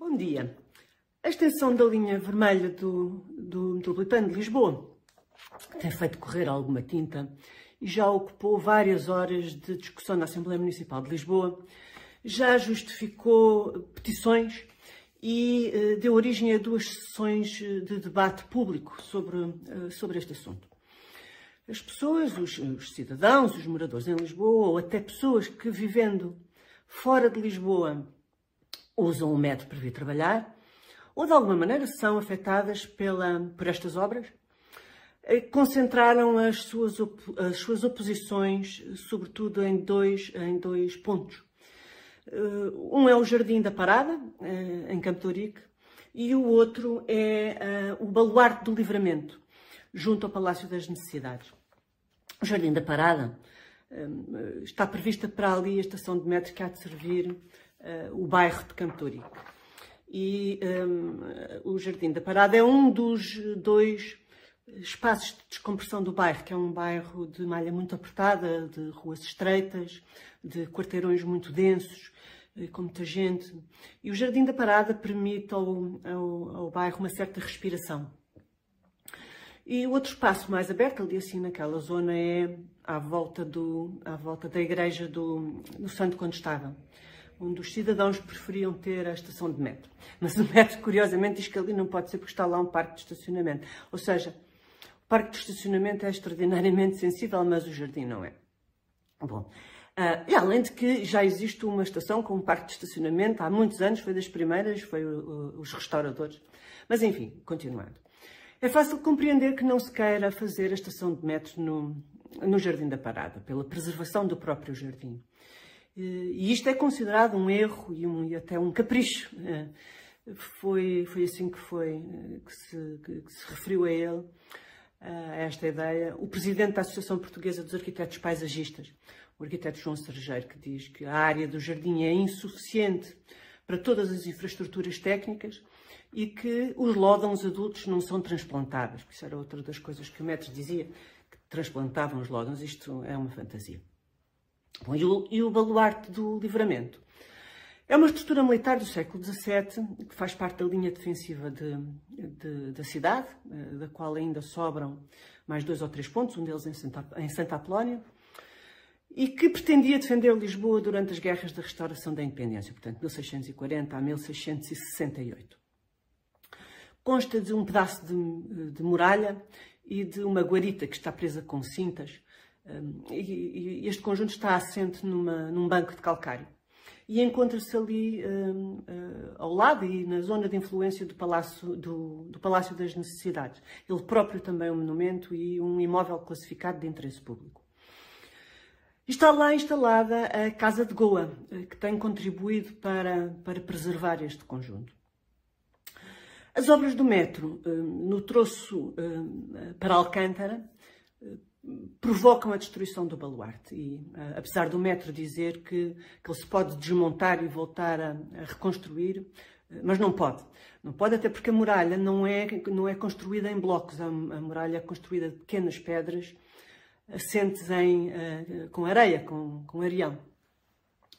Bom dia. A extensão da linha vermelha do, do metropolitano de Lisboa tem feito correr alguma tinta e já ocupou várias horas de discussão na Assembleia Municipal de Lisboa, já justificou petições e eh, deu origem a duas sessões de debate público sobre, eh, sobre este assunto. As pessoas, os, os cidadãos, os moradores em Lisboa, ou até pessoas que vivendo fora de Lisboa usam o metro para vir trabalhar, ou de alguma maneira são afetadas pela, por estas obras, eh, concentraram as suas, as suas oposições, sobretudo em dois, em dois pontos. Eh, um é o Jardim da Parada, eh, em Campo Torique, e o outro é o Baluarte do Livramento, junto ao Palácio das Necessidades. O Jardim da Parada está prevista para ali a estação de metro que há de servir o bairro de Campo Torique e um, o Jardim da Parada é um dos dois espaços de descompressão do bairro, que é um bairro de malha muito apertada, de ruas estreitas, de quarteirões muito densos, eh, com muita gente. E o Jardim da Parada permite ao, ao, ao bairro uma certa respiração. E o outro espaço mais aberto, ali assim naquela zona, é à volta, do, à volta da igreja do, do Santo Condestado onde os cidadãos preferiam ter a estação de metro. Mas o metro, curiosamente, diz que ali não pode ser porque está lá um parque de estacionamento. Ou seja, o parque de estacionamento é extraordinariamente sensível, mas o jardim não é. Bom, uh, e além de que já existe uma estação com um parque de estacionamento há muitos anos, foi das primeiras, foi o, o, os restauradores. Mas enfim, continuando. É fácil compreender que não se queira fazer a estação de metro no, no Jardim da Parada, pela preservação do próprio jardim. E isto é considerado um erro e, um, e até um capricho. É. Foi, foi assim que, foi, que se, que, se referiu a ele, a esta ideia, o presidente da Associação Portuguesa dos Arquitetos Paisagistas, o arquiteto João Sergeiro, que diz que a área do jardim é insuficiente para todas as infraestruturas técnicas e que os lódãos adultos não são transplantáveis. Isso era outra das coisas que o Metros dizia, que transplantavam os lódãos. Isto é uma fantasia. Bom, e, o, e o baluarte do livramento. É uma estrutura militar do século XVII, que faz parte da linha defensiva de, de, da cidade, eh, da qual ainda sobram mais dois ou três pontos, um deles em Santa, em Santa Apolónia, e que pretendia defender Lisboa durante as guerras da restauração da independência, portanto, 1640 a 1668. Consta de um pedaço de, de muralha e de uma guarita que está presa com cintas, e, este conjunto está assente numa, num banco de calcário. E encontra-se ali um, uh, ao lado e na zona de influência do Palácio, do, do Palácio das Necessidades. Ele próprio também é um monumento e um imóvel classificado de interesse público. Está lá instalada a Casa de Goa, eh, que tem contribuído para, para preservar este conjunto. As obras do metro, no troço para Alcântara, provocam a destruição do baluarte. E, uh, apesar do metro dizer que, que ele se pode desmontar e voltar a, a reconstruir, uh, mas não pode. Não pode, até porque a muralha não é, não é construída em blocos, a, a muralha é construída de pequenas pedras assentes em, uh, com areia, com, com areão.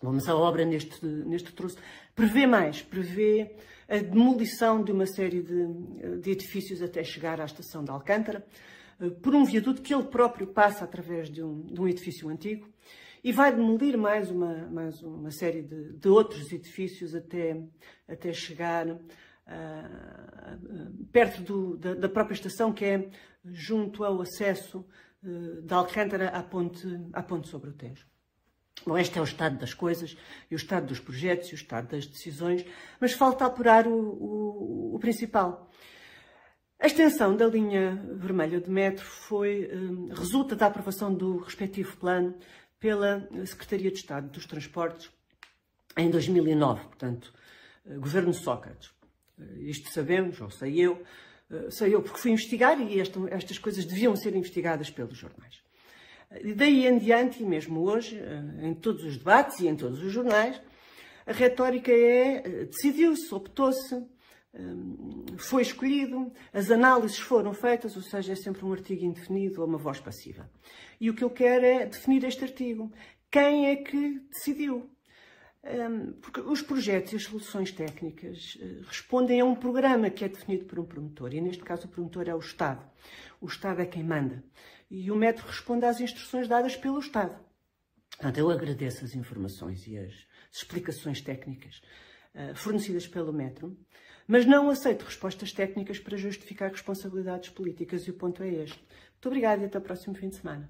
Bom, mas a obra neste, neste troço prevê mais, prevê a demolição de uma série de, de edifícios até chegar à estação de Alcântara, eh, por um viaduto que ele próprio passa através de um, de um edifício antigo e vai demolir mais uma, mais uma série de, de outros edifícios até, até chegar uh, perto do, da, da, própria estação, que é junto ao acesso uh, de Alcântara à ponte, à ponte sobre o Tejo. Bom, este é o estado das coisas, e o estado dos projetos, e o estado das decisões, mas falta apurar o, o, o principal. A extensão da linha vermelha de metro foi, hum, resulta da aprovação do respectivo plano pela Secretaria de Estado dos Transportes em 2009, portanto, eh, governo Sócrates. Eh, isto sabemos, ou sei eu, eh, sei eu porque fui investigar e esta, estas coisas deviam ser investigadas pelos jornais. E daí em diante, e mesmo hoje, em todos os debates e em todos os jornais, a retórica é decidiu-se, optou-se, foi escolhido, as análises foram feitas, ou seja, é sempre um artigo indefinido ou uma voz passiva. E o que eu quero é definir este artigo. Quem é que decidiu? hum, porque os projetos e as soluções técnicas eh, respondem a um programa que é definido por um promotor, e neste caso o promotor é o Estado. O Estado é quem manda. E o metro responde às instruções dadas pelo Estado. Portanto, eu agradeço as informações e as explicações técnicas uh, fornecidas pelo metro, mas não aceito respostas técnicas para justificar responsabilidades políticas e o ponto é este. Muito obrigada e até o próximo fim de semana.